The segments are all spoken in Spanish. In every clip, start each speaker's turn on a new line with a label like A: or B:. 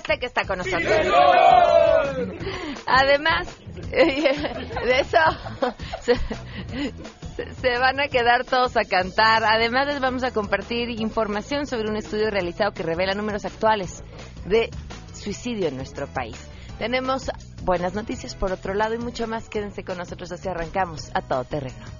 A: sé que está con nosotros. Además, de eso se, se van a quedar todos a cantar. Además, les vamos a compartir información sobre un estudio realizado que revela números actuales de suicidio en nuestro país. Tenemos buenas noticias por otro lado y mucho más. Quédense con nosotros así arrancamos a todo terreno.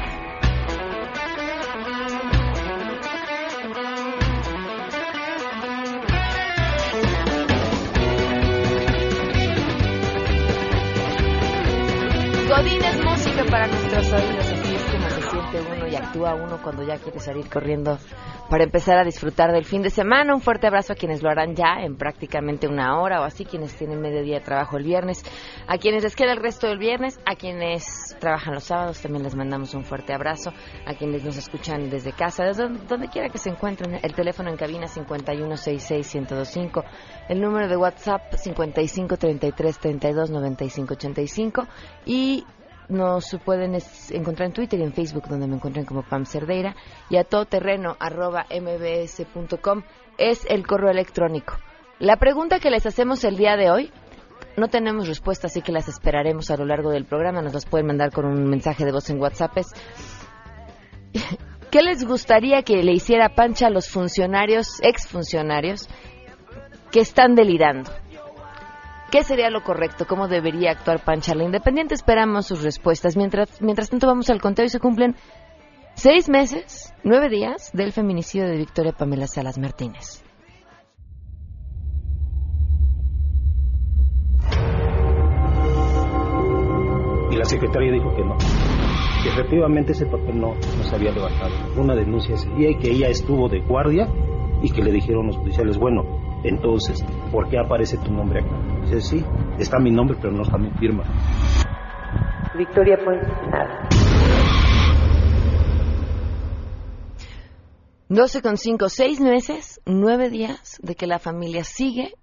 A: Actúa uno cuando ya quiere salir corriendo para empezar a disfrutar del fin de semana. Un fuerte abrazo a quienes lo harán ya en prácticamente una hora o así, quienes tienen medio día de trabajo el viernes, a quienes les queda el resto del viernes, a quienes trabajan los sábados también les mandamos un fuerte abrazo, a quienes nos escuchan desde casa, desde donde, quiera que se encuentren. El teléfono en cabina 5166125, el número de WhatsApp 5533329585 y nos pueden encontrar en Twitter y en Facebook, donde me encuentran como Pam Cerdeira, y a todoterreno arroba mbs.com es el correo electrónico. La pregunta que les hacemos el día de hoy, no tenemos respuesta, así que las esperaremos a lo largo del programa, nos las pueden mandar con un mensaje de voz en WhatsApp. ¿Qué les gustaría que le hiciera Pancha a los funcionarios, exfuncionarios, que están delirando? ¿Qué sería lo correcto? ¿Cómo debería actuar Pancha? La Independiente esperamos sus respuestas. Mientras, mientras tanto vamos al conteo y se cumplen seis meses, nueve días del feminicidio de Victoria Pamela Salas Martínez.
B: Y la secretaria dijo que no, que efectivamente ese papel no, no se había levantado. Una denuncia ese día y que ella estuvo de guardia y que le dijeron los policiales, bueno, entonces, ¿por qué aparece tu nombre acá? Dice, sí, está mi nombre, pero no está mi firma.
C: Victoria fue asesinada.
A: 12 con 5, 6 meses, 9 días de que la familia sigue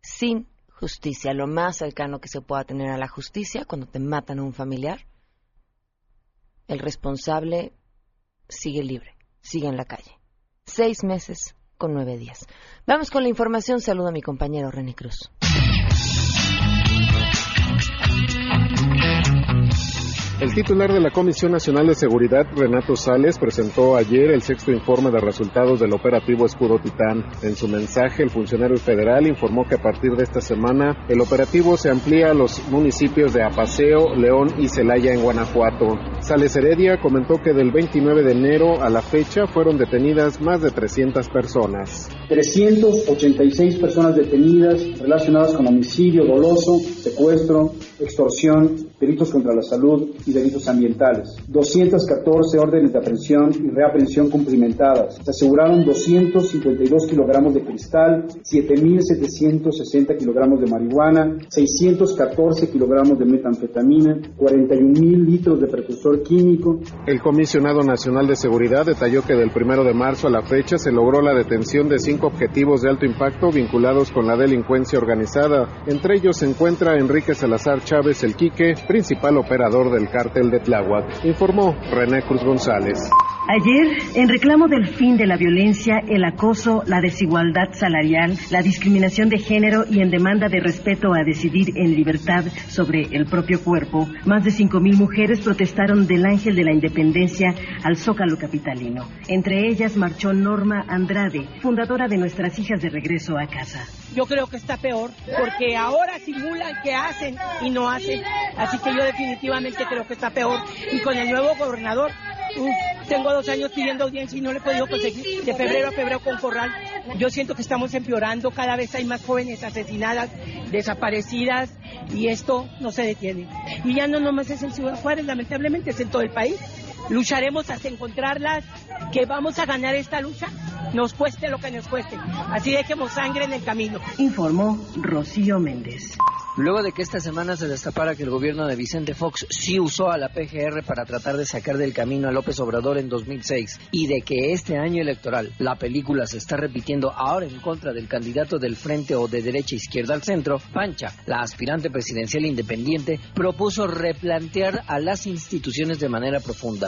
A: sin justicia. Lo más cercano que se pueda tener a la justicia cuando te matan a un familiar, el responsable sigue libre, sigue en la calle. Seis meses con nueve días. Vamos con la información. Saludo a mi compañero René Cruz.
D: El titular de la Comisión Nacional de Seguridad, Renato Sales, presentó ayer el sexto informe de resultados del operativo Escudo Titán. En su mensaje, el funcionario federal informó que a partir de esta semana el operativo se amplía a los municipios de Apaseo, León y Celaya en Guanajuato. Sales Heredia comentó que del 29 de enero a la fecha fueron detenidas más de 300 personas.
E: 386 personas detenidas relacionadas con homicidio doloso, secuestro, extorsión, delitos contra la salud y delitos ambientales. 214 órdenes de aprehensión y reaprehensión cumplimentadas. Se aseguraron 252 kilogramos de cristal, 7.760 kilogramos de marihuana, 614 kilogramos de metanfetamina, 41.000 litros de precursor químico.
D: El comisionado nacional de seguridad detalló que del primero de marzo a la fecha se logró la detención de cinco objetivos de alto impacto vinculados con la delincuencia organizada. Entre ellos se encuentra Enrique Salazar Chávez el Quique, principal operador del cártel de Tláhuac, informó René Cruz González.
F: Ayer, en reclamo del fin de la violencia, el acoso, la desigualdad salarial, la discriminación de género y en demanda de respeto a decidir en libertad sobre el propio cuerpo, más de 5.000 mujeres protestaron del Ángel de la Independencia al Zócalo Capitalino. Entre ellas marchó Norma Andrade, fundadora de Nuestras Hijas de Regreso a Casa.
G: Yo creo que está peor, porque ahora simulan que hacen y no hacen. Así que yo definitivamente creo que está peor. Y con el nuevo gobernador, uf, tengo dos años pidiendo audiencia y no le he podido conseguir de febrero a febrero con Corral. Yo siento que estamos empeorando, cada vez hay más jóvenes asesinadas, desaparecidas y esto no se detiene. Y ya no nomás es en Ciudad Juárez, lamentablemente es en todo el país. Lucharemos hasta encontrarlas, que vamos a ganar esta lucha nos cueste lo que nos cueste. Así dejemos sangre en el camino.
F: Informó Rocío Méndez.
H: Luego de que esta semana se destapara que el gobierno de Vicente Fox sí usó a la PGR para tratar de sacar del camino a López Obrador en 2006 y de que este año electoral la película se está repitiendo ahora en contra del candidato del frente o de derecha izquierda al centro, Pancha, la aspirante presidencial independiente, propuso replantear a las instituciones de manera profunda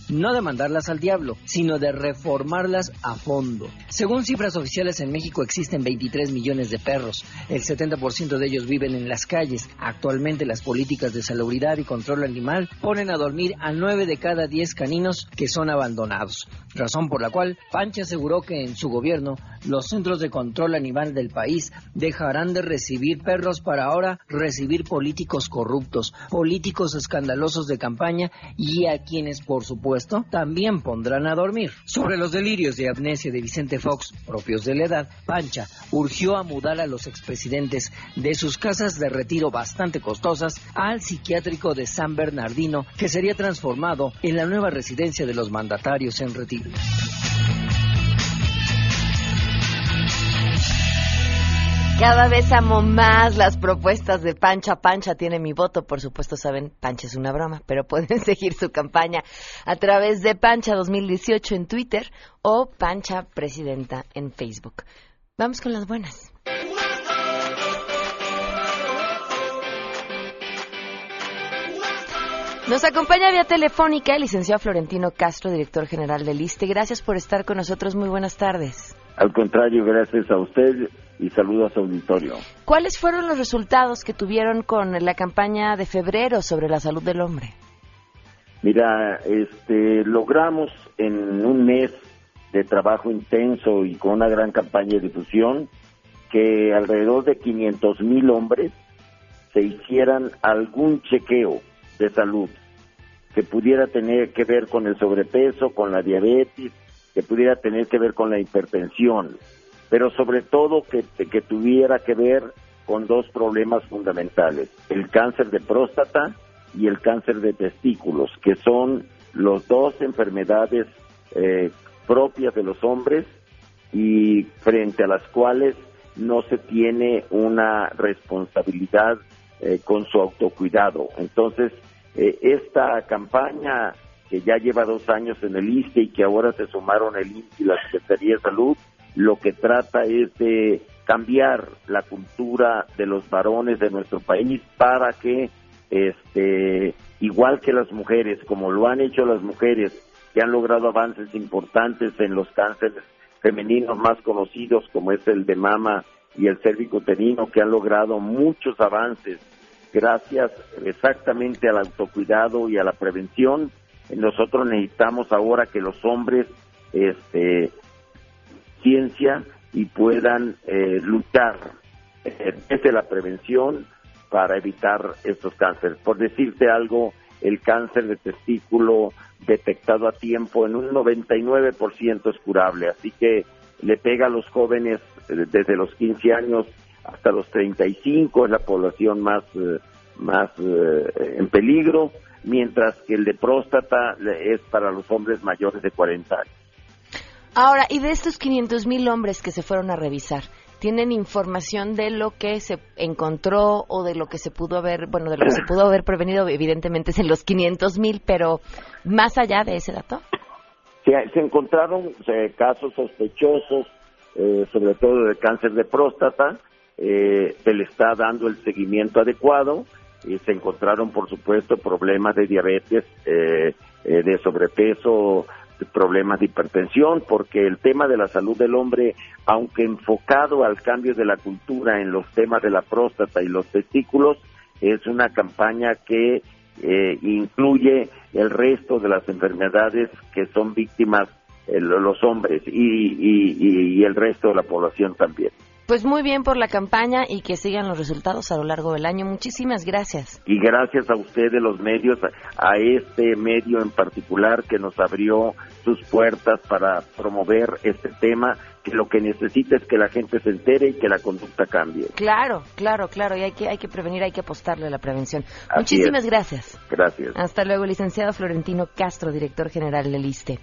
H: no de mandarlas al diablo, sino de reformarlas a fondo. Según cifras oficiales en México existen 23 millones de perros, el 70% de ellos viven en las calles. Actualmente las políticas de salubridad y control animal ponen a dormir a 9 de cada 10 caninos que son abandonados, razón por la cual Pancha aseguró que en su gobierno los centros de control animal del país dejarán de recibir perros para ahora recibir políticos corruptos, políticos escandalosos de campaña y a quienes por supuesto también pondrán a dormir. Sobre los delirios de amnesia de Vicente Fox, propios de la edad, Pancha urgió a mudar a los expresidentes de sus casas de retiro bastante costosas al psiquiátrico de San Bernardino, que sería transformado en la nueva residencia de los mandatarios en retiro.
A: Cada vez amo más las propuestas de Pancha. Pancha tiene mi voto, por supuesto saben, Pancha es una broma, pero pueden seguir su campaña a través de Pancha 2018 en Twitter o Pancha Presidenta en Facebook. Vamos con las buenas. Nos acompaña vía telefónica el licenciado Florentino Castro, director general del ISTE. Gracias por estar con nosotros. Muy buenas tardes.
I: Al contrario, gracias a usted y saludos a su auditorio.
A: ¿Cuáles fueron los resultados que tuvieron con la campaña de febrero sobre la salud del hombre?
I: Mira, este, logramos en un mes de trabajo intenso y con una gran campaña de difusión que alrededor de 500 mil hombres se hicieran algún chequeo de salud que pudiera tener que ver con el sobrepeso, con la diabetes, que pudiera tener que ver con la hipertensión, pero sobre todo que, que tuviera que ver con dos problemas fundamentales, el cáncer de próstata y el cáncer de testículos, que son los dos enfermedades eh, propias de los hombres y frente a las cuales no se tiene una responsabilidad eh, con su autocuidado. Entonces, eh, esta campaña que ya lleva dos años en el ISTE y que ahora se sumaron el INSTE y la Secretaría de Salud, lo que trata es de cambiar la cultura de los varones de nuestro país para que, este, igual que las mujeres, como lo han hecho las mujeres, que han logrado avances importantes en los cánceres femeninos más conocidos, como es el de mama y el cervicuterino, que han logrado muchos avances gracias exactamente al autocuidado y a la prevención, nosotros necesitamos ahora que los hombres este ciencia y puedan eh, luchar eh, desde la prevención para evitar estos cánceres. Por decirte algo, el cáncer de testículo detectado a tiempo en un 99% es curable, así que le pega a los jóvenes eh, desde los 15 años hasta los 35, es la población más, más en peligro mientras que el de próstata es para los hombres mayores de 40 años.
A: Ahora, y de estos 500 mil hombres que se fueron a revisar, ¿tienen información de lo que se encontró o de lo que se pudo haber, bueno, de lo que se pudo haber prevenido? Evidentemente es en los 500 mil, pero más allá de ese dato.
I: Se, se encontraron casos sospechosos, eh, sobre todo de cáncer de próstata, eh, se le está dando el seguimiento adecuado y se encontraron, por supuesto, problemas de diabetes, eh, eh, de sobrepeso, problemas de hipertensión, porque el tema de la salud del hombre, aunque enfocado al cambio de la cultura en los temas de la próstata y los testículos, es una campaña que eh, incluye el resto de las enfermedades que son víctimas los hombres y, y el resto de la población también.
A: Pues muy bien por la campaña y que sigan los resultados a lo largo del año. Muchísimas gracias.
I: Y gracias a ustedes los medios, a este medio en particular que nos abrió sus puertas para promover este tema que lo que necesita es que la gente se entere y que la conducta cambie.
A: Claro, claro, claro, y hay que, hay que prevenir, hay que apostarle a la prevención. Muchísimas gracias.
I: Gracias.
A: Hasta luego, licenciado Florentino Castro, director general del ISTE.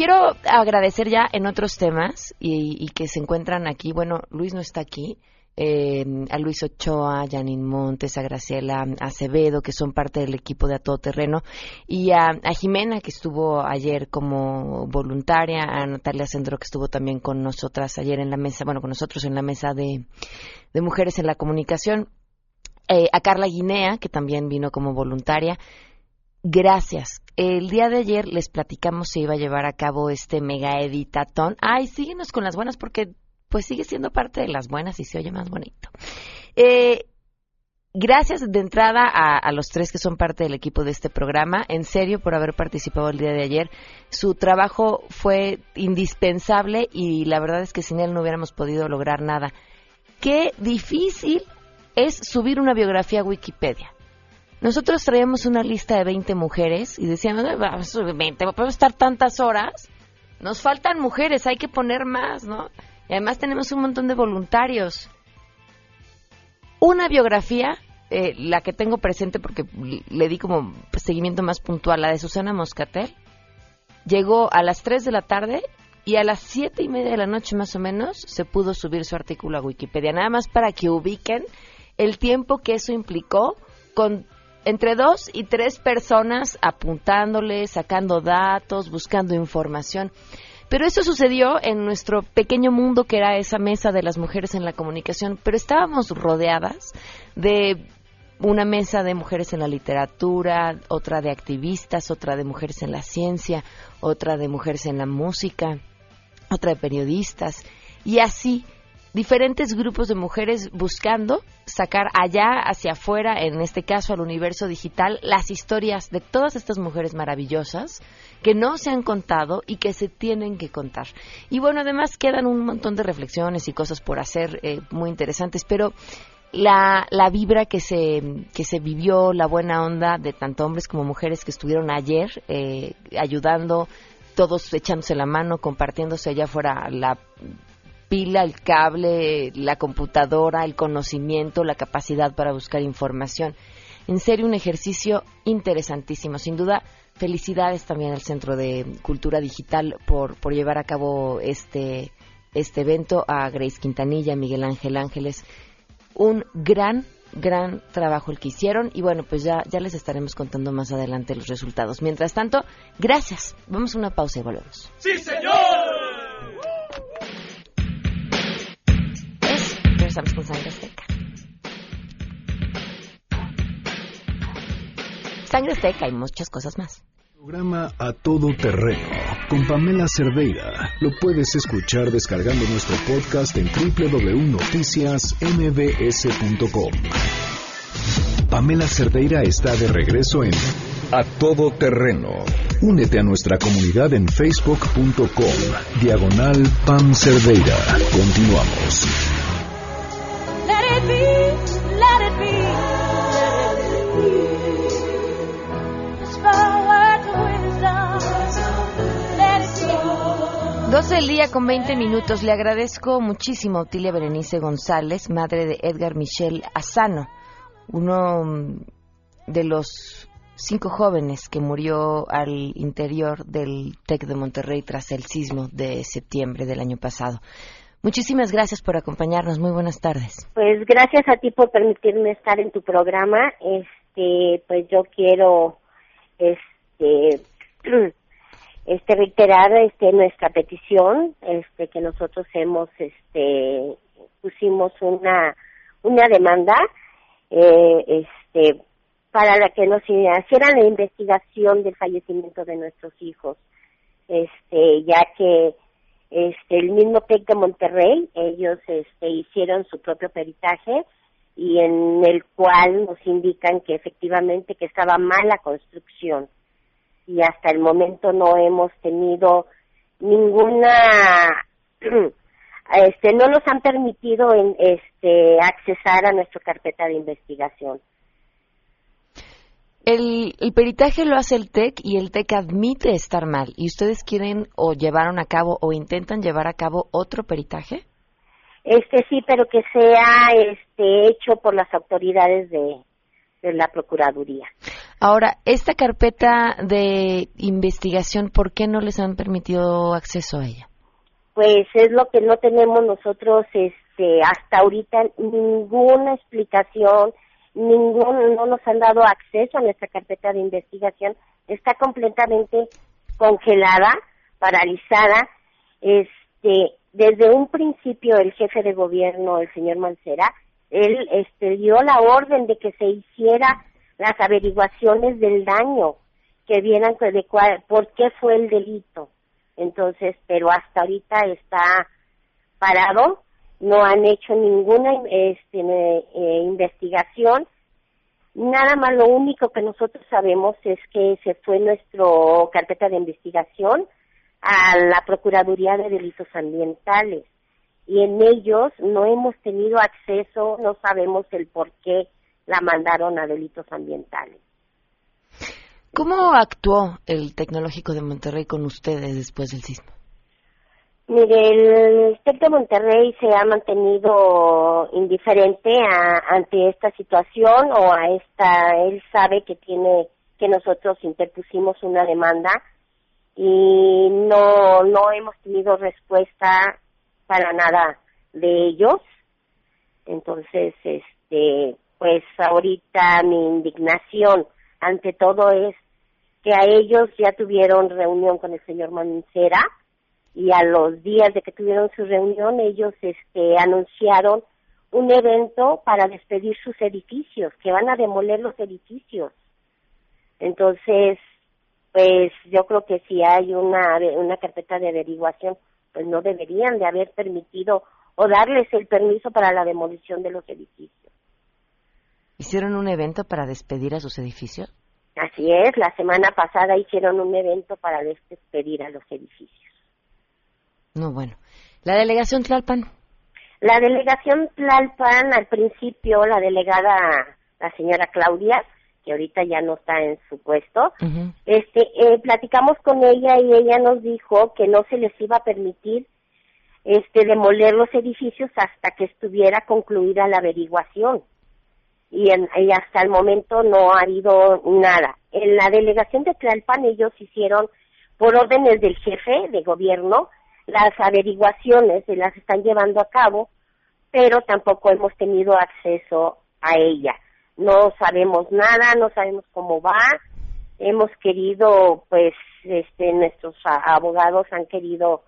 A: Quiero agradecer ya en otros temas y, y que se encuentran aquí. Bueno, Luis no está aquí. eh, a Luis Ochoa, a Janine Montes, a Graciela Acevedo, que son parte del equipo de A Todo Terreno, y a, Jimena, que estuvo ayer como voluntaria, a Natalia Sendro, que estuvo también con nosotras ayer en la mesa, bueno, con nosotros en la mesa de, de Mujeres en la Comunicación, eh, a Carla Guinea, que también vino como voluntaria. Gracias. El día de ayer les platicamos si iba a llevar a cabo este mega editatón. Ay, síguenos con las buenas porque pues sigue siendo parte de las buenas y se oye más bonito. Eh, gracias de entrada a, los tres que son parte del equipo de este programa, en serio por haber participado el día de ayer. Su trabajo fue indispensable y la verdad es que sin él no hubiéramos podido lograr nada. Qué difícil es subir una biografía a Wikipedia. Nosotros traíamos una lista de 20 mujeres y decíamos, vamos a subir 20, podemos estar tantas horas. Nos faltan mujeres, hay que poner más, ¿no? Y además tenemos un montón de voluntarios. Una biografía, eh, la que tengo presente porque le di como seguimiento más puntual, la de Susana Moscatel, llegó a las 3 de la tarde y a las siete y media de la noche más o menos se pudo subir su artículo a Wikipedia. Nada más para que ubiquen el tiempo que eso implicó con entre dos y tres personas apuntándole, sacando datos, buscando información. Pero eso sucedió en nuestro pequeño mundo que era esa mesa de las mujeres en la comunicación, pero estábamos rodeadas de una mesa de mujeres en la literatura, otra de activistas, otra de mujeres en la ciencia, otra de mujeres en la música, otra de periodistas, y así diferentes grupos de mujeres buscando sacar allá hacia afuera, en este caso al universo digital, las historias de todas estas mujeres maravillosas que no se han contado y que se tienen que contar. Y bueno, además quedan un montón de reflexiones y cosas por hacer eh, muy interesantes, pero la, la vibra que se, que se vivió, la buena onda de tanto hombres como mujeres que estuvieron ayer eh, ayudando, todos echándose la mano, compartiéndose allá afuera la pila, el cable, la computadora, el conocimiento, la capacidad para buscar información. En serio, un ejercicio interesantísimo. Sin duda, felicidades también al Centro de Cultura Digital por, por llevar a cabo este, este evento, a Grace Quintanilla, a Miguel Ángel Ángeles. Un gran, gran trabajo el que hicieron y bueno, pues ya, ya les estaremos contando más adelante los resultados. Mientras tanto, gracias. Vamos a una pausa y volvemos.
J: ¡Sí, señor!
A: Regresamos con Sangre Azteca. Sangre Azteca y muchas cosas más.
K: Programa A Todo Terreno con Pamela Cerdeira. Lo puedes escuchar descargando nuestro podcast en www.noticiasmbs.com. Pamela Cerdeira está de regreso en A Todo Terreno. Únete a nuestra comunidad en facebook.com. Diagonal Pam Cerdeira. Continuamos.
A: 12 del día con 20 minutos. Le agradezco muchísimo a Otilia Berenice González, madre de Edgar Michel Asano, uno mm, de los cinco jóvenes que murió al interior del TEC de Monterrey tras el sismo de septiembre del año pasado. Muchísimas gracias por acompañarnos. Muy buenas tardes.
L: Pues gracias a ti por permitirme estar en tu programa. Este, pues yo quiero este este reiterar este nuestra petición, este que nosotros hemos este pusimos una una demanda eh, este para la que nos hicieran la investigación del fallecimiento de nuestros hijos. Este, ya que este el mismo TEC de Monterrey, ellos este, hicieron su propio peritaje y en el cual nos indican que efectivamente que estaba mal la construcción y hasta el momento no hemos tenido ninguna este no nos han permitido en, este accesar a nuestra carpeta de investigación.
A: El, el, peritaje lo hace el TEC y el TEC admite estar mal. ¿Y ustedes quieren o llevaron a cabo o intentan llevar a cabo otro peritaje?
L: Este sí, pero que sea este hecho por las autoridades de, de la Procuraduría.
A: Ahora, esta carpeta de investigación, ¿por qué no les han permitido acceso a ella?
L: Pues es lo que no tenemos nosotros este, hasta ahorita ninguna explicación, ningún, no nos han dado acceso a nuestra carpeta de investigación, está completamente congelada, paralizada. Este, desde un principio el jefe de gobierno, el señor Mancera, él este, dio la orden de que se hiciera las averiguaciones del daño, que vieran de por qué fue el delito. Entonces, pero hasta ahorita está parado, no han hecho ninguna este, eh, investigación. Nada más lo único que nosotros sabemos es que se fue nuestro carpeta de investigación a la Procuraduría de Delitos Ambientales y en ellos no hemos tenido acceso, no sabemos el por qué la mandaron a delitos ambientales.
A: ¿Cómo actuó el Tecnológico de Monterrey con ustedes después del sismo?
L: Mire, el TEC de Monterrey se ha mantenido indiferente ante esta situación o a esta, él sabe que tiene, que nosotros interpusimos una demanda y no, no hemos tenido respuesta para nada de ellos. Entonces, este, pues ahorita mi indignación ante todo es que a ellos ya tuvieron reunión con el señor Mancera y a los días de que tuvieron su reunión ellos este anunciaron un evento para despedir sus edificios, que van a demoler los edificios. Entonces, pues yo creo que si hay una una carpeta de averiguación, pues no deberían de haber permitido o darles el permiso para la demolición de los edificios.
A: ¿Hicieron un evento para despedir a sus edificios?
L: Así es, la semana pasada hicieron un evento para despedir a los edificios.
A: No, bueno. ¿La delegación Tlalpan?
L: La delegación Tlalpan, al principio, la delegada, la señora Claudia, que ahorita ya no está en su puesto, este, eh, platicamos con ella y ella nos dijo que no se les iba a permitir este, demoler los edificios hasta que estuviera concluida la averiguación y, hasta el momento no ha habido nada. En la delegación de Tlalpan ellos hicieron, por órdenes del jefe de gobierno, las averiguaciones se las están llevando a cabo, pero tampoco hemos tenido acceso a ella. No sabemos nada, no sabemos cómo va. Hemos querido, pues, este, nuestros abogados han querido,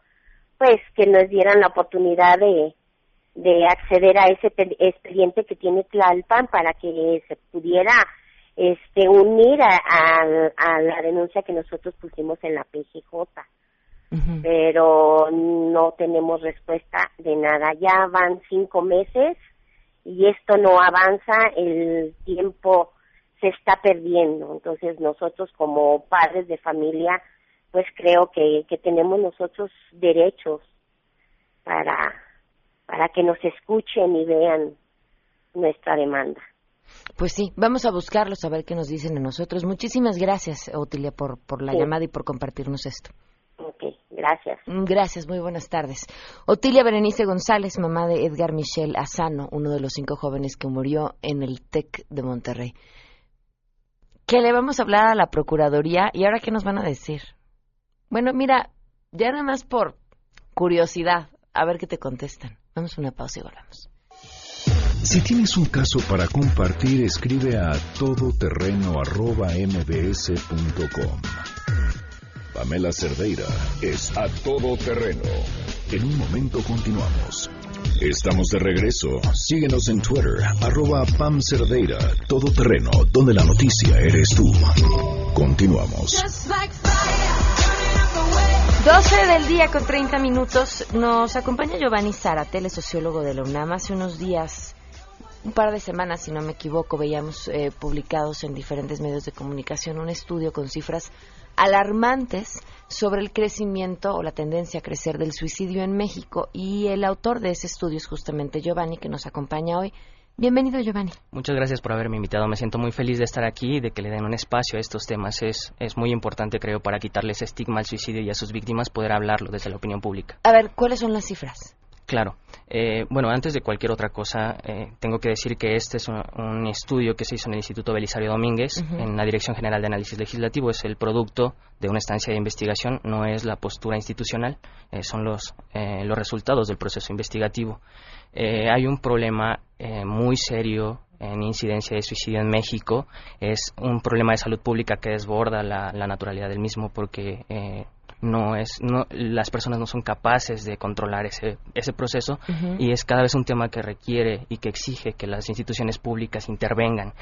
L: pues, que nos dieran la oportunidad de, de acceder a ese expediente que tiene Tlalpan para que se pudiera este unir a, la denuncia que nosotros pusimos en la PGJ. Pero no tenemos respuesta de nada. Ya van cinco meses y esto no avanza, el tiempo se está perdiendo. Entonces nosotros como padres de familia, pues creo que, que tenemos nosotros derechos para para que nos escuchen y vean nuestra demanda.
A: Pues sí, vamos a buscarlos a ver qué nos dicen a nosotros. Muchísimas gracias, Otilia, por, por la llamada y por compartirnos esto.
L: Ok, gracias.
A: Gracias, muy buenas tardes. Otilia Berenice González, mamá de Edgar Michel Asano, uno de los cinco jóvenes que murió en el TEC de Monterrey. ¿Qué le vamos a hablar a la Procuraduría y ahora qué nos van a decir? Bueno, mira, ya nada más por curiosidad, a ver qué te contestan. Vamos a una pausa y volvemos.
K: Si tienes un caso para compartir, escribe a todoterreno.mbs.com. Pamela Cerdeira es a todoterreno. En un momento continuamos. Estamos de regreso. Síguenos en Twitter, arroba Pam Cerdeira, todoterreno, donde la noticia eres tú. Continuamos.
A: 12 del día con 30 minutos. Nos acompaña Giovanni Zara, sociólogo de la UNAM. Hace unos días, un par de semanas, si no me equivoco, veíamos eh, publicados en diferentes medios de comunicación un estudio con cifras alarmantes sobre el crecimiento o la tendencia a crecer del suicidio en México. Y el autor de ese estudio es justamente Giovanni, que nos acompaña hoy. Bienvenido, Giovanni.
M: Muchas gracias por haberme invitado. Me siento muy feliz de estar aquí y de que le den un espacio a estos temas. Es, es muy importante, creo, para quitarles estigma al suicidio y a sus víctimas poder hablarlo desde la opinión pública.
A: A ver, ¿cuáles son las cifras?
M: Claro. Eh, bueno, antes de cualquier otra cosa, eh, tengo que decir que este es un, un estudio que se hizo en el Instituto Belisario Domínguez, en la Dirección General de Análisis Legislativo. Es el producto de una estancia de investigación, no es la postura institucional, eh, son los, eh, los resultados del proceso investigativo. Eh, hay un problema eh, muy serio en incidencia de suicidio en México. Es un problema de salud pública que desborda la, la naturalidad del mismo porque eh, no es, no, las personas no son capaces de controlar ese, ese proceso y es cada vez un tema que requiere y que exige que las instituciones públicas intervengan.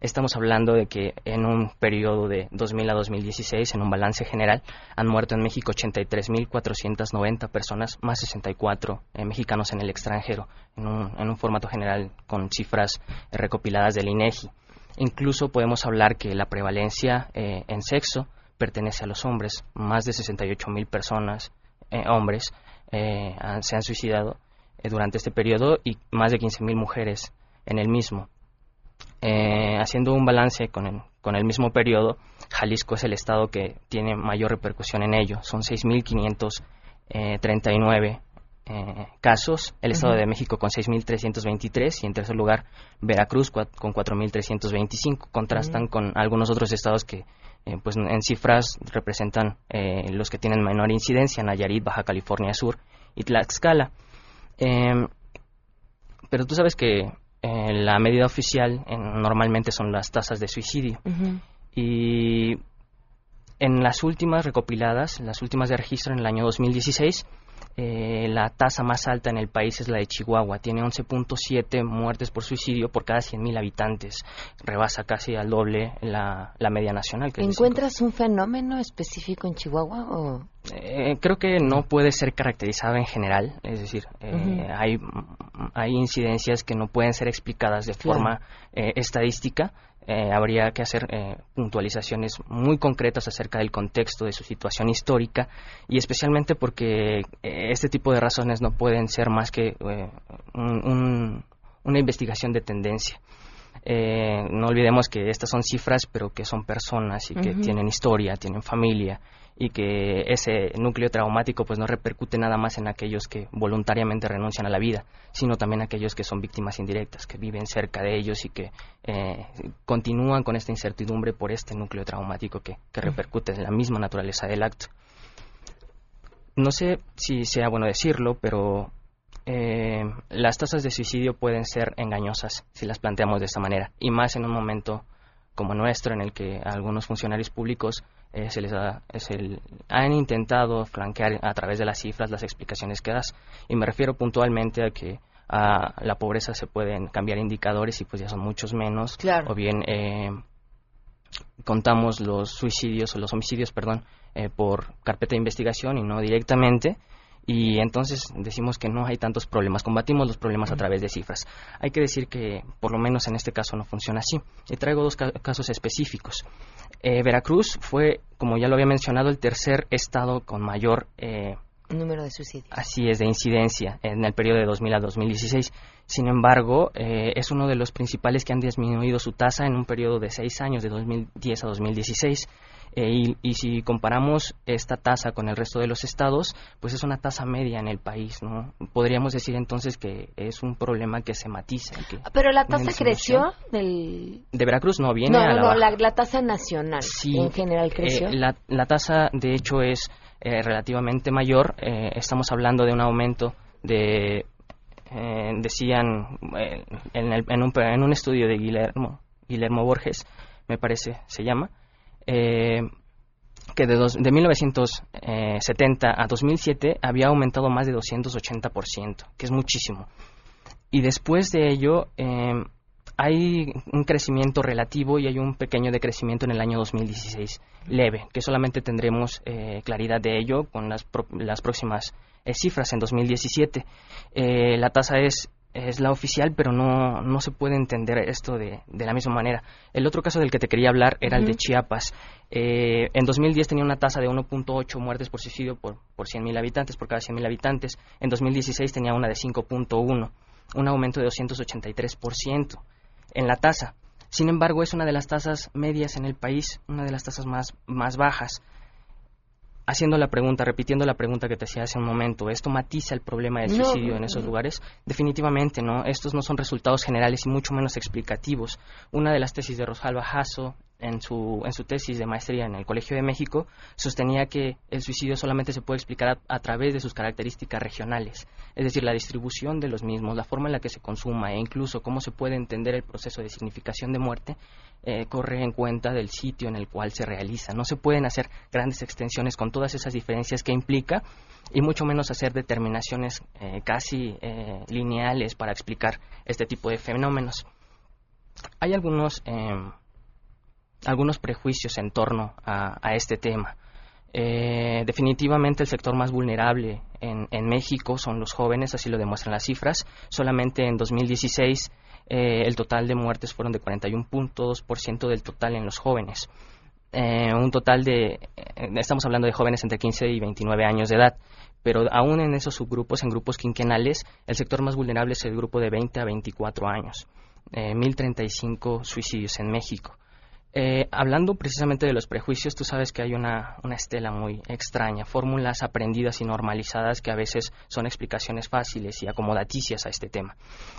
M: Estamos hablando de que en un periodo de 2000 a 2016, en un balance general, han muerto en México 83.490 personas, más 64 eh, mexicanos en el extranjero, en un, en un formato general con cifras eh, recopiladas del INEGI. Incluso podemos hablar que la prevalencia eh, en sexo pertenece a los hombres. Más de 68.000 personas, eh, hombres, eh, han- se han suicidado eh, durante este periodo y más de 15.000 mujeres en el mismo. Haciendo un balance con el, con el mismo periodo, Jalisco es el estado que tiene mayor repercusión en ello. Son 6.539 eh, casos, el Estado de México con 6.323 y en tercer lugar Veracruz con 4.325. Contrastan
A: Ujú.
M: con algunos otros estados que eh, pues en cifras representan eh, los que tienen menor incidencia, Nayarit, Baja California Sur y Tlaxcala. Em, pero tú sabes que eh, la medida oficial eh, normalmente son las tasas de suicidio. Y en las últimas recopiladas, las últimas de registro en el año 2016, eh, la tasa más alta en el país es la de Chihuahua. Tiene 11.7 muertes por suicidio por cada 100.000 habitantes. Rebasa casi al doble la, la media nacional. Que es
A: ¿Encuentras un fenómeno específico en Chihuahua o
M: eh, creo que no puede ser caracterizado en general, es decir, eh, hay, hay incidencias que no pueden ser explicadas de
A: Claro.
M: forma eh, estadística. Eh, habría que hacer eh, puntualizaciones muy concretas acerca del contexto de su situación histórica y especialmente porque eh, este tipo de razones no pueden ser más que eh, un- un- una investigación de tendencia. Eh, no olvidemos que estas son cifras, pero que son personas y que tienen historia, tienen familia y que ese núcleo traumático pues no repercute nada más en aquellos que voluntariamente renuncian a la vida, sino también aquellos que son víctimas indirectas, que viven cerca de ellos y que eh, continúan con esta incertidumbre por este núcleo traumático que, que repercute en la misma naturaleza del acto. No sé si sea bueno decirlo, pero eh, las tasas de suicidio pueden ser engañosas si las planteamos de esta manera, y más en un momento como nuestro en el que algunos funcionarios públicos eh, se les ha- se han intentado flanquear a través de las cifras las explicaciones que das. Y me refiero puntualmente a que a la pobreza se pueden cambiar indicadores y pues ya son muchos menos.
A: Claro.
M: O bien eh, contamos los suicidios o los homicidios, perdón, eh, por carpeta de investigación y no directamente. Y entonces decimos que no hay tantos problemas, combatimos los problemas a través de cifras. Hay que decir que por lo menos en este caso no funciona así. Y traigo dos ca- casos específicos. Eh, Veracruz fue, como ya lo había mencionado, el tercer estado con mayor eh,
A: número de suicidios?
M: Así es, de incidencia en el periodo de 2000 a 2016. Sin embargo, eh, es uno de los principales que han disminuido su tasa en un periodo de seis años, de 2010 a 2016. Eh, y, y si comparamos esta tasa con el resto de los estados, pues es una tasa media en el país, ¿no? Podríamos decir entonces que es un problema que se matiza. que
A: Pero la tasa creció del...
M: De Veracruz no, viene
A: no,
M: a
A: no,
M: la
A: no,
M: baja.
A: la, la tasa nacional
M: Sí,
A: en general creció.
M: eh, la, la tasa, de hecho, es eh, relativamente mayor. Eh, estamos hablando de un aumento de, eh, decían, eh, en, el- en un, en un estudio de Guillermo, Guillermo Borges, me parece, se llama, eh, que de, dos- de 1970 a 2007 había aumentado más de 280%, que es muchísimo. Y después de ello, eh, hay un crecimiento relativo y hay un pequeño decrecimiento en el año 2016, leve, que solamente tendremos eh, claridad de ello con las, pro- las próximas eh, cifras en 2017. Eh, la tasa es, es la oficial, pero no, no se puede entender esto de, de la misma manera. El otro caso del que te quería hablar era el de. Chiapas. Eh, en 2010 tenía una tasa de 1.8 muertes por suicidio por, por 100.000 habitantes, por cada 100.000 habitantes. En 2016 tenía una de 5.1, un aumento de 283% en la tasa. Sin embargo, es una de las tasas medias en el país, una de las tasas más, más bajas. Haciendo la pregunta, repitiendo la pregunta que te hacía hace un momento, ¿esto matiza el problema del suicidio
A: no,
M: en esos lugares? Definitivamente no. Estos no son resultados generales y mucho menos explicativos. Una de las tesis de Rosalba Jasso en su, en su tesis de maestría en el Colegio de México sostenía que el suicidio solamente se puede explicar a, través de sus características regionales, es decir, la distribución de los mismos, la forma en la que se consuma e incluso cómo se puede entender el proceso de significación de muerte eh, corre en cuenta del sitio en el cual se realiza. No se pueden hacer grandes extensiones con todas esas diferencias que implica y mucho menos hacer determinaciones eh, casi eh, lineales para explicar este tipo de fenómenos. Hay algunos, eh, algunos prejuicios en torno a, este tema. Eh, definitivamente el sector más vulnerable en, México son los jóvenes, así lo demuestran las cifras. Solamente en 2016 eh, el total de muertes fueron de 41.2% del total en los jóvenes. Eh, un total de, eh, estamos hablando de jóvenes entre 15 y 29 años de edad, pero aún en esos subgrupos, en grupos quinquenales, el sector más vulnerable es el grupo de 20 a 24 años. Eh, 1.035 suicidios en México. Eh, hablando precisamente de los prejuicios, tú sabes que hay una, una estela muy extraña, fórmulas aprendidas y normalizadas que a veces son explicaciones fáciles y acomodaticias a este tema.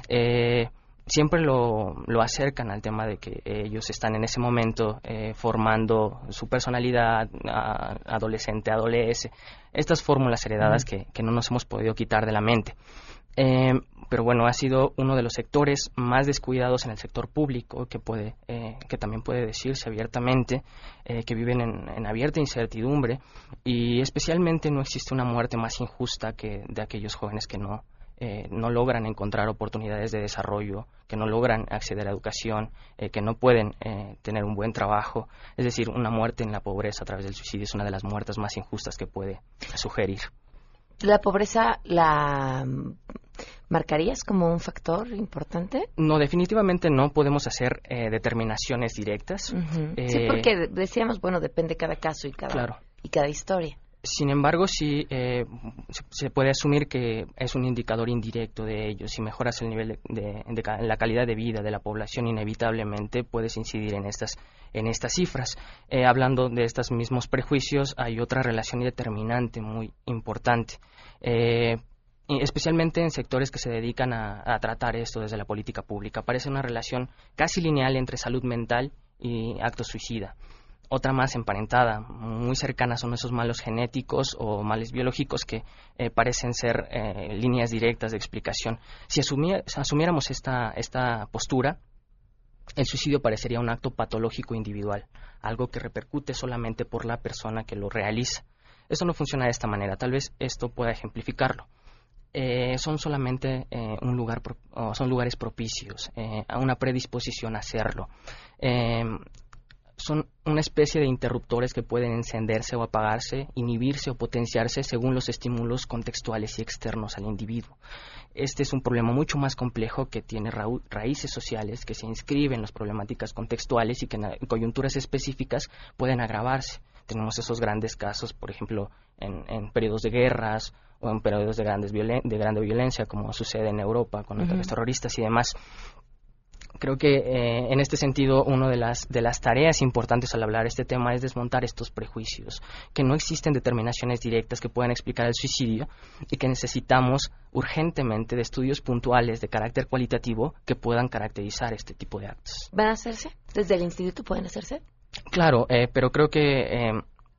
M: Eh, siempre lo, lo acercan al tema de que ellos están en ese momento eh, formando su personalidad a- adolescente, adolescente, estas fórmulas heredadas que, que no nos hemos podido quitar de la mente. Eh, pero bueno, ha sido uno de los sectores más descuidados en el sector público, que puede, eh, que también puede decirse abiertamente, eh, que viven en, en abierta incertidumbre y especialmente no existe una muerte más injusta que de aquellos jóvenes que no, eh, no logran encontrar oportunidades de desarrollo, que no logran acceder a educación, eh, que no pueden eh, tener un buen trabajo. Es decir, una muerte en la pobreza a través del suicidio es una de las muertes más injustas que puede sugerir.
A: ¿La pobreza la mm, marcarías como un factor importante?
M: No, definitivamente no podemos hacer eh, determinaciones directas.
A: Ujú.
M: Eh,
A: sí, porque decíamos, bueno, depende cada caso y cada,
M: Claro.
A: y cada historia.
M: Sin embargo, sí eh, se, puede asumir que es un indicador indirecto de ello. Si mejoras el nivel de, de- la calidad de vida de la población, inevitablemente puedes incidir en estas en estas cifras. Eh, hablando de estos mismos prejuicios, hay otra relación determinante muy importante. Eh, especialmente en sectores que se dedican a, a tratar esto desde la política pública. Parece una relación casi lineal entre salud mental y acto suicida otra más emparentada, muy cercana son esos malos genéticos o males biológicos que eh, parecen ser eh, líneas directas de explicación. Si asumiéramos esta, postura, el suicidio parecería un acto patológico individual, algo que repercute solamente por la persona que lo realiza. Esto no funciona de esta manera, tal vez esto pueda ejemplificarlo. Eh, son solamente un lugar pro- son lugares propicios a una predisposición a hacerlo. Son una especie de interruptores que pueden encenderse o apagarse, inhibirse o potenciarse según los estímulos contextuales y externos al individuo. Este es un problema mucho más complejo que tiene raíces sociales que se inscriben en las problemáticas contextuales y que en coyunturas específicas pueden agravarse. Tenemos esos grandes casos, por ejemplo, en, en periodos de guerras o en periodos de, grandes violen- de grande violencia, como sucede en Europa con
A: Ujú.
M: ataques terroristas y demás creo que eh, en este sentido una de las de las tareas importantes al hablar de este tema es desmontar estos prejuicios que no existen determinaciones directas que puedan explicar el suicidio y que necesitamos urgentemente de estudios puntuales de carácter cualitativo que puedan caracterizar este tipo de actos
A: ¿Van a hacerse? ¿Desde el instituto pueden hacerse?
M: Claro, eh, pero creo que eh,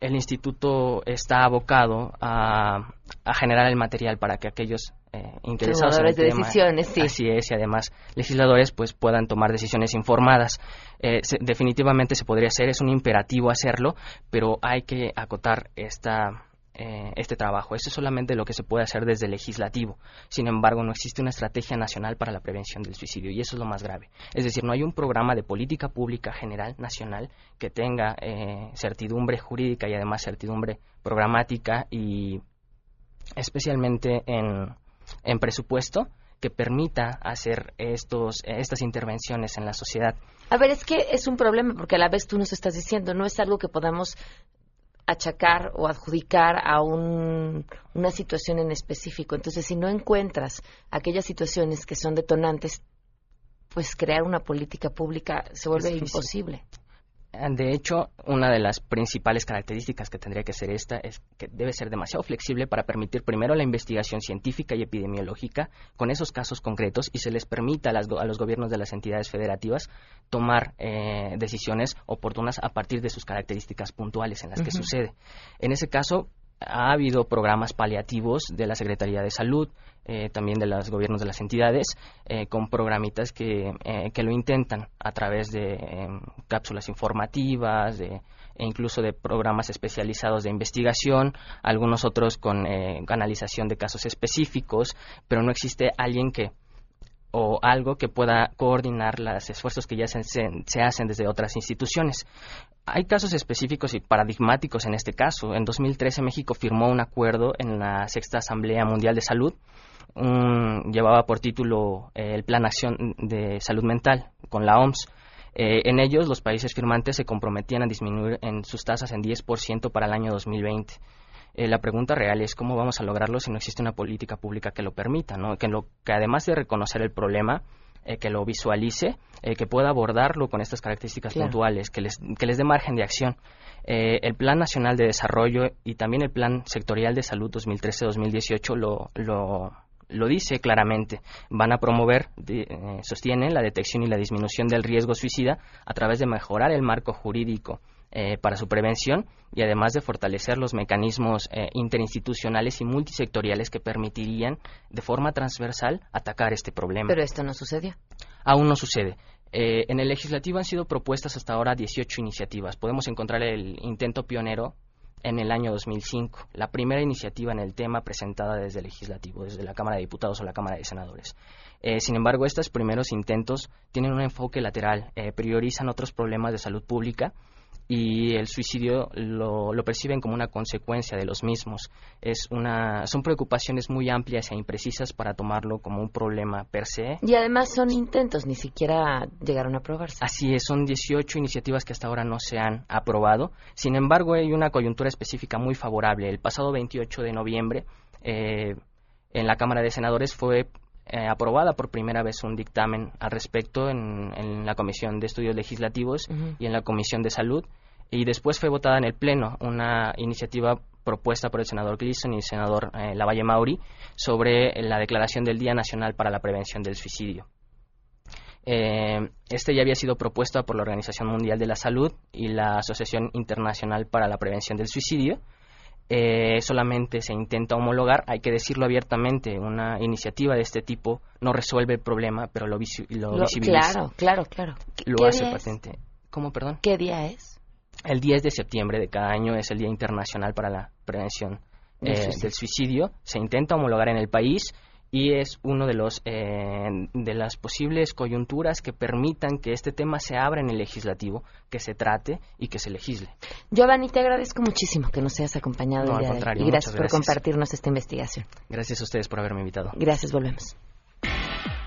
M: el instituto está abocado a, a generar el material para que aquellos eh, interesados en el
A: de
M: tema,
A: decisiones, sí.
M: así es, y además legisladores pues puedan tomar decisiones informadas. Eh, se- definitivamente se podría hacer, es un imperativo hacerlo, pero hay que acotar esta eh, este trabajo. Eso es solamente lo que se puede hacer desde el legislativo. Sin embargo, no existe una estrategia nacional para la prevención del suicidio y eso es lo más grave. Es decir, no hay un programa de política pública general nacional que tenga eh, certidumbre jurídica y además certidumbre programática y especialmente en, en presupuesto que permita hacer estos, estas intervenciones en la sociedad.
A: A ver, es que es un problema porque a la vez tú nos estás diciendo, no es algo que podamos achacar o adjudicar a un- una situación en específico. Entonces, si no encuentras aquellas situaciones que son detonantes, pues crear una política pública se vuelve imposible.
M: De hecho, una de las principales características que tendría que ser esta es que debe ser demasiado flexible para permitir primero la investigación científica y epidemiológica con esos casos concretos y se les permita a, las a los gobiernos de las entidades federativas tomar eh, decisiones oportunas a partir de sus características puntuales en las que sucede. En ese caso, ha habido programas paliativos de la Secretaría de Salud, eh, también de los gobiernos de las entidades, eh, con programitas que, eh, que lo intentan a través de eh, cápsulas informativas, de, e incluso de programas especializados de investigación, algunos otros con eh, canalización de casos específicos, pero no existe alguien que o algo que pueda coordinar los esfuerzos que ya se, se- hacen desde otras instituciones. Hay casos específicos y paradigmáticos en este caso. En 2013 México firmó un acuerdo en la Sexta Asamblea Mundial de Salud. un- llevaba por título eh, el Plan Acción de Salud Mental con la OMS. Eh, en ellos, los países firmantes se comprometían a disminuir en sus tasas en 10% para el año 2020. Eh, la pregunta real es cómo vamos a lograrlo si no existe una política pública que lo permita, ¿no? que, lo, que además de reconocer el problema, eh, que lo visualice, eh, que pueda abordarlo con estas características
N: Claro.
M: puntuales, que les, que les dé margen de acción. Eh, el Plan Nacional de Desarrollo y también el Plan Sectorial de Salud 2013-2018 lo, lo, lo dice claramente. Van a promover, de- eh, sostienen, la detección y la disminución del riesgo suicida a través de mejorar el marco jurídico eh, para su prevención y además de fortalecer los mecanismos eh, interinstitucionales y multisectoriales que permitirían de forma transversal atacar este problema.
A: Pero esto no sucedió.
M: Aún no sucede. Eh, en el legislativo han sido propuestas hasta ahora 18 iniciativas. Podemos encontrar el intento pionero en el año 2005, la primera iniciativa en el tema presentada desde el legislativo, desde la Cámara de Diputados o la Cámara de Senadores. Eh, sin embargo, estos primeros intentos tienen un enfoque lateral, eh, priorizan otros problemas de salud pública y el suicidio lo, lo perciben como una consecuencia de los mismos. Es una, son preocupaciones muy amplias e imprecisas para tomarlo como un problema per se
A: Y además son intentos, ni siquiera llegaron a aprobarse.
M: Así es, son 18 iniciativas que hasta ahora no se han aprobado. Sin embargo, hay una coyuntura específica muy favorable. El pasado 28 de noviembre, eh, en la Cámara de Senadores fue eh, aprobada por primera vez un dictamen al respecto en, en la Comisión de Estudios Legislativos y en la Comisión de Salud. Y después fue votada en el Pleno una iniciativa propuesta por el senador Gleason y el senador eh, Lavalle Mauri sobre la declaración del Día Nacional para la Prevención del Suicidio. Eh, este ya había sido propuesto por la Organización Mundial de la Salud y la Asociación Internacional para la Prevención del Suicidio. Eh, solamente se intenta homologar, hay que decirlo abiertamente, una iniciativa de este tipo no resuelve el problema, pero lo, visi- lo
A: Lo-
M: visibiliza.
A: claro, claro, claro.
M: Lo
A: ¿Qué
M: hace patente. ¿Cómo, perdón?
A: ¿Qué día es?
M: El 10 de septiembre de cada año es el Día Internacional para la Prevención
A: Del
M: eh,
A: suicidio.
M: del Suicidio. Se intenta homologar en el país y es uno de los eh, de las posibles coyunturas que permitan que este tema se abra en el legislativo, que se trate y que se legisle.
A: Giovanni, te agradezco muchísimo que nos hayas acompañado
M: No,
A: el
M: al
A: día de hoy.
M: contrario,
A: Y gracias, por compartirnos esta investigación.
M: Gracias a ustedes por haberme invitado.
A: Gracias, volvemos.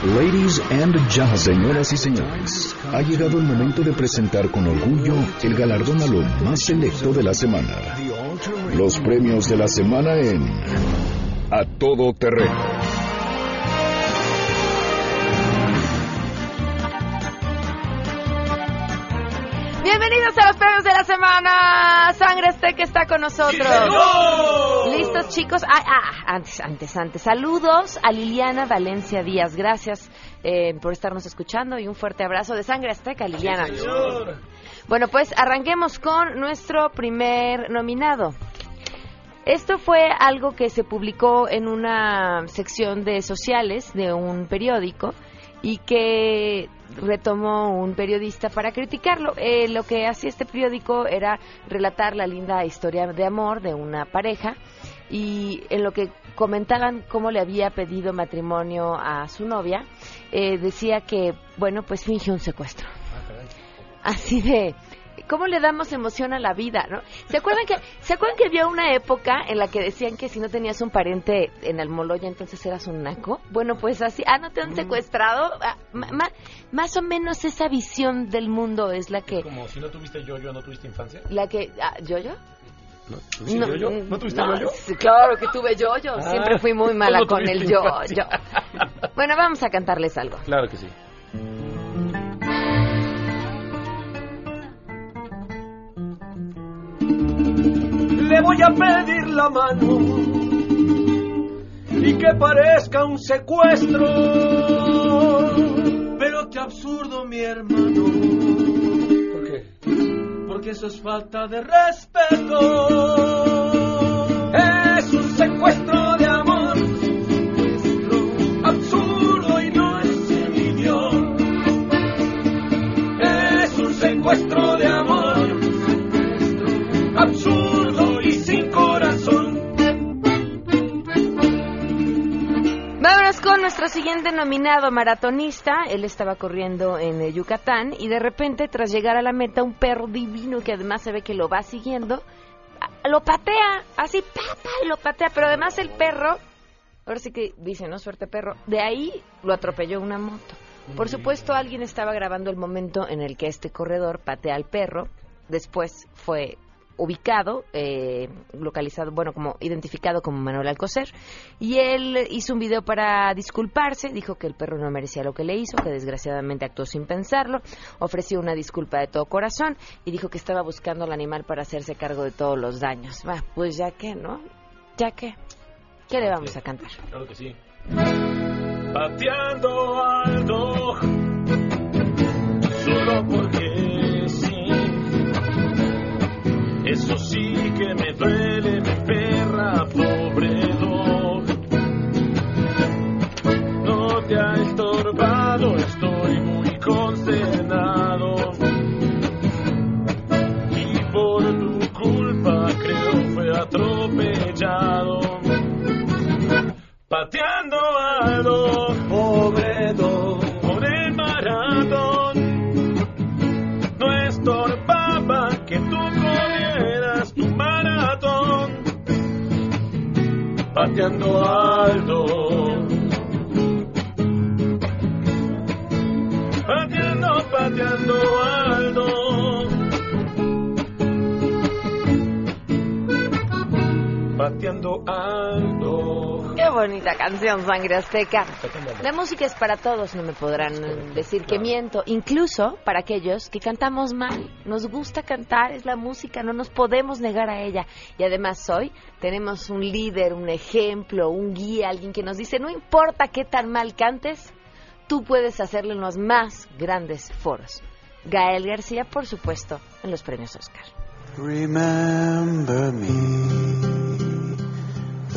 K: Ladies and gentlemen, señoras y señores, ha llegado el momento de presentar con orgullo el galardón a lo más selecto de la semana. Los premios de la semana en A Todo Terreno.
A: Bienvenidos a los premios de la semana. Azteca está con nosotros. ¿Listos, chicos? Ah, ah, antes, antes, antes. Saludos a Liliana Valencia Díaz. Gracias eh, por estarnos escuchando y un fuerte abrazo de Sangre Azteca, Liliana. Bueno, pues arranquemos con nuestro primer nominado. Esto fue algo que se publicó en una sección de sociales de un periódico y que retomó un periodista para criticarlo. Eh, lo que hacía este periódico era relatar la linda historia de amor de una pareja y en lo que comentaban cómo le había pedido matrimonio a su novia, eh, decía que, bueno, pues fingió un secuestro. Así de, cómo le damos emoción a la vida, ¿no? ¿Se acuerdan que se acuerdan que había una época en la que decían que si no tenías un pariente en Almoloya entonces eras un naco? Bueno, pues así, ah, no te han secuestrado, Ah, ma- más o menos esa visión del mundo es la que
N: Como si no tuviste yo-yo, no tuviste infancia.
A: la que ah, yo yo
N: ¿No tuviste yo-yo? ¿No tuviste
A: no,
N: yo-yo?
A: sí, claro que tuve yo yo,
N: Ah,
A: siempre fui muy mala con el yo
N: infancia.
A: yo. Bueno, vamos a cantarles algo.
N: Claro que sí.
O: Le voy a pedir la mano y que parezca un secuestro. Pero qué absurdo, mi hermano. ¿Por qué? Porque eso es falta de respeto. Es un secuestro
A: nuestro siguiente nominado maratonista. Él estaba corriendo en eh, Yucatán y de repente, tras llegar a la meta, un perro divino que además se ve que lo va siguiendo, a- lo patea, así, papá, y lo patea. Pero además el perro, ahora sí que dice, ¿no? Suerte perro. De ahí lo atropelló una moto. Por supuesto, alguien estaba grabando el momento en el que este corredor patea al perro. Después fue ubicado, eh, localizado, bueno, como identificado como Manuel Alcocer, y él hizo un video para disculparse, dijo que el perro no merecía lo que le hizo, que desgraciadamente actuó sin pensarlo, ofreció una disculpa de todo corazón y dijo que estaba buscando al animal para hacerse cargo de todos los daños. Va, pues ya que, ¿no? Ya que, ¿qué le vamos a cantar?
N: Claro que sí.
O: Pateando al dog solo porque Eso sí que me duele, mi perra, pobre dog. No te ha estorbado, estoy muy consternado. Y por tu culpa creo fue atropellado. Pateando Pateando al dog. Pateando, pateando al dog. Pateando al dog.
A: Qué bonita canción, Sangre Azteca. La música es para todos, no me podrán decir que miento. Incluso para aquellos que cantamos mal. Nos gusta cantar, es la música, no nos podemos negar a ella. Y además hoy tenemos un líder, un ejemplo, un guía, alguien que nos dice, no importa qué tan mal cantes, tú puedes hacerlo en los más grandes foros. Gael García, por supuesto, en los premios Oscar.
P: Remember me,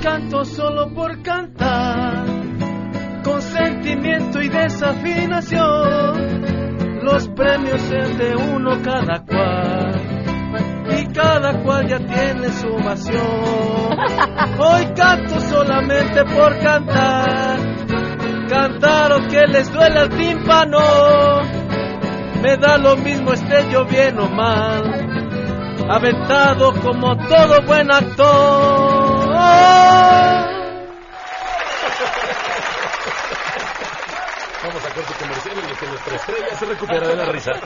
O: Canto solo por cantar, con sentimiento y desafinación. Los premios es de uno cada cual, y cada cual ya tiene su ovación. Hoy canto solamente por cantar, cantar o que les duele el tímpano. Me da lo mismo esté yo bien o mal aventado como todo buen actor.
N: Vamos a corte comercial y que nuestra estrella se recupera de la risa.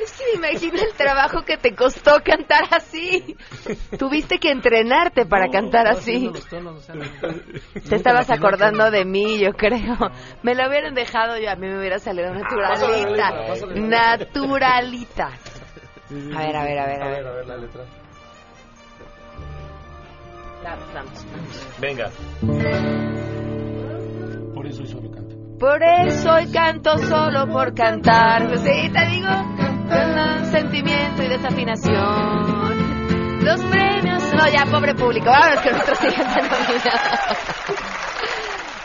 A: Es que me imagino el trabajo que te costó cantar así. Tuviste que entrenarte para cantar así. Te estabas acordando de mí, yo creo. Me lo hubieran dejado y a mí me hubiera salido naturalita. Naturalita. A ver, a ver, a ver.
N: A ver, a ver la letra. Venga. Por eso solo canto.
A: Por eso hoy canto solo por cantar. Pues sí, te digo, con sentimiento y desafinación. Los premios. No, ya, pobre público. Vamos con nuestro siguiente nominado.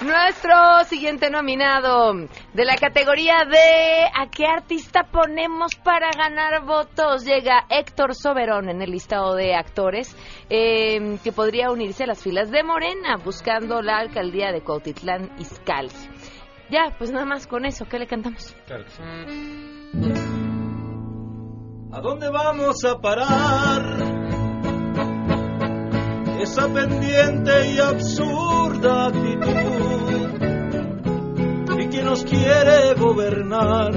A: Nuestro siguiente nominado de la categoría de ¿A qué artista ponemos para ganar votos? Llega Héctor Soberón en el listado de actores eh, que podría unirse a las filas de Morena buscando la alcaldía de Cuautitlán Izcalli. Ya, pues nada más con eso, ¿qué le cantamos?
O: ¿A dónde vamos a parar? Esa pendiente y absurda actitud. ¿Y quién nos quiere gobernar?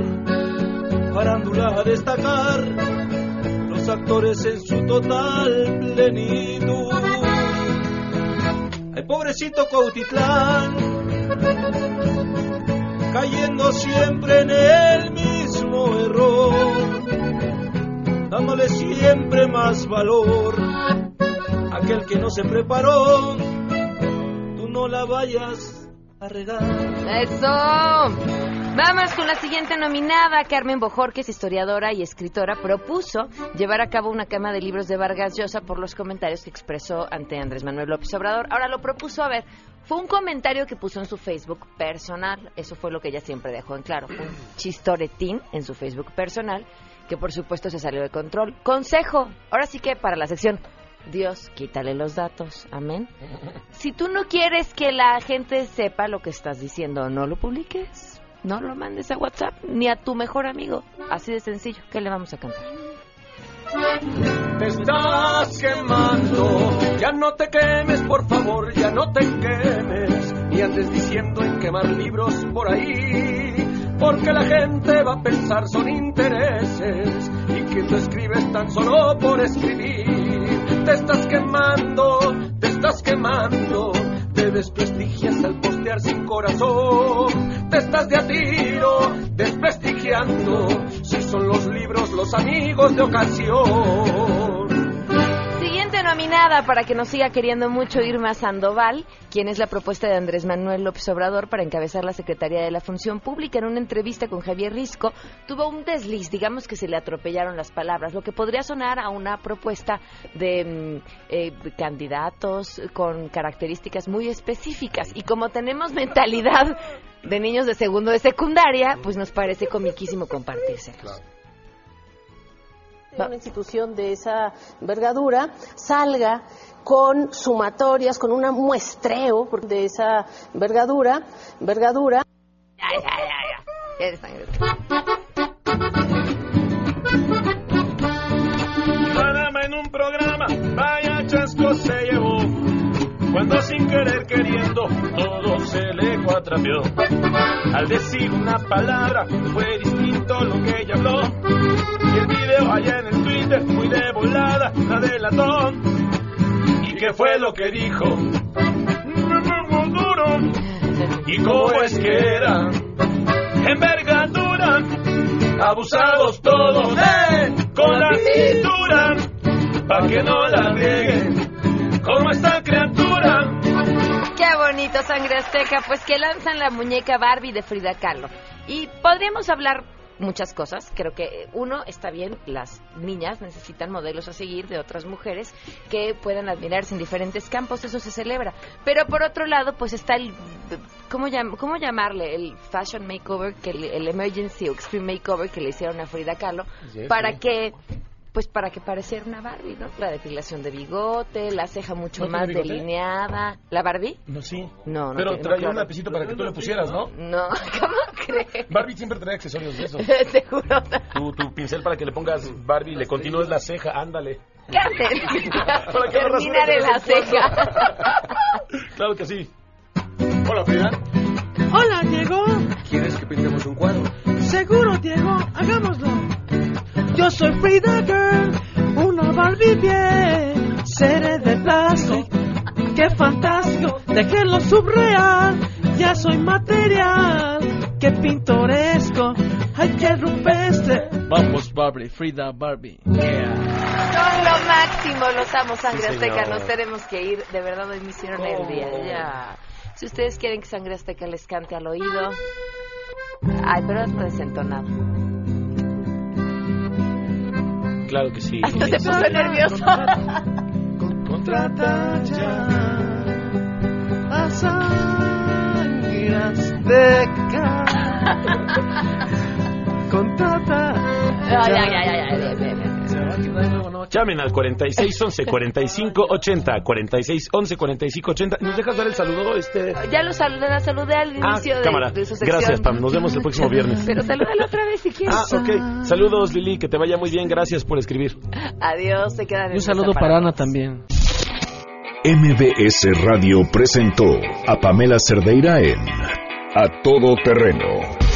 O: Farándula a destacar los actores en su total plenitud. Ay, pobrecito Cuautitlán, cayendo siempre en el mismo error, dándole siempre más valor aquel que no se preparó. Tú no la vayas a regar.
A: ¡Eso! Vamos con la siguiente nominada. Carmen Bojor, que es historiadora y escritora, propuso llevar a cabo una cama de libros de Vargas Llosa por los comentarios que expresó ante Andrés Manuel López Obrador. Ahora lo propuso, a ver, fue un comentario que puso en su Facebook personal. Eso fue lo que ella siempre dejó en claro. Un chistoretín en su Facebook personal, que por supuesto se salió de control. Consejo, ahora sí que para la sección Dios, quítale los datos. Amén. Si tú no quieres que la gente sepa lo que estás diciendo, no lo publiques. No lo mandes a WhatsApp ni a tu mejor amigo. Así de sencillo. ¿Qué le vamos a cantar?
O: Te estás quemando, ya no te quemes, por favor, ya no te quemes, ni andes diciendo en quemar libros por ahí, porque la gente va a pensar son intereses y que tú escribes tan solo por escribir. Te estás quemando, te estás quemando, te desprestigias al postear sin corazón, te estás de a tiro desprestigiando, si son los libros los amigos de ocasión.
A: Nominada para que nos siga queriendo mucho Irma Sandoval, quien es la propuesta de Andrés Manuel López Obrador para encabezar la Secretaría de la Función Pública. En una entrevista con Javier Risco, tuvo un desliz, digamos que se le atropellaron las palabras, lo que podría sonar a una propuesta de mm, eh, candidatos con características muy específicas. Y como tenemos mentalidad de niños de segundo de secundaria, pues nos parece comiquísimo compartírselos.
Q: una institución de esa envergadura salga con sumatorias, con un muestreo de esa envergadura, envergadura.
A: Ya, ya, ya, ya.
O: En un programa, vaya chasco se llevó. Cuando sin querer queriendo todo se le cuatrapeó. Al decir una palabra fue distinto lo que ella habló. Allá en el Twitter muy de volada la delató. ¿Y qué fue lo que dijo? ¿Y cómo es que era? Envergadura, abusados todos, ¡eh! Con la cintura, pa' que no la rieguen. Como esta criatura.
A: Qué bonito, sangre azteca. Pues que lanzan la muñeca Barbie de Frida Kahlo. Y podríamos hablar muchas cosas. Creo que uno está bien, las niñas necesitan modelos a seguir de otras mujeres que puedan admirarse en diferentes campos, eso se celebra. Pero por otro lado, pues está el ¿cómo, llam- cómo llamarle? El fashion makeover, que el, el emergency o extreme makeover que le hicieron a Frida Kahlo para
N: sí.
A: que pues para que pareciera una Barbie, ¿no? La depilación de bigote, la ceja mucho
N: ¿No tiene
A: más delineada. ¿La Barbie?
N: No, sí.
A: No, no
N: Pero
A: tiene- no,
N: traía
A: claro.
N: un lapicito para que tú le pusieras, ¿no?
A: No, ¿cómo crees?
N: Barbie siempre trae accesorios de esos.
A: Te juro.
N: Tu, tu pincel para que le pongas Barbie y le continúes la ceja, ándale.
A: ¿Qué haces?
N: Para que no
A: Termina
N: rasures
A: de la ceja.
N: Claro que sí. Hola, Frida.
O: Hola, Diego.
R: ¿Quieres que pintemos un cuadro?
O: Seguro, Diego. Hagámoslo. Yo soy Frida Girl, una Barbie bien. Seré de plástico. Qué fantástico. Déjenlo subreal. Ya soy material. Qué pintoresco. Ay, qué rupestre. Vamos, Barbie. Frida Barbie. Yeah.
A: Son lo máximo, los amo, Sangre
O: Sí,
A: Azteca. Nos tenemos que ir. De verdad, hoy me hicieron el día. Ya. Si ustedes quieren que Sangre Azteca les cante al oído. Ay, pero es desentonado.
N: Claro que sí.
A: Hasta se puso nervioso.
O: Contrata ya a Sangre Azteca. Contrata.
A: No, ya, ya, ya, ya,
N: Llamen al 4611 4580 4611 4580. ¿Nos dejas dar el saludo? Este...
A: Ya lo saludé, la saludé al
N: Ah,
A: inicio de,
N: cámara.
A: de su sección.
N: Gracias, Pam. Nos vemos el próximo viernes.
A: Pero salúdalo otra vez si quieres.
N: Ah, ok. Saludos, Lili. Que te vaya muy bien. Gracias por escribir.
A: Adiós, te quedan en
O: Un saludo para Ana también.
K: MBS Radio presentó a Pamela Cerdeira en A Todo Terreno.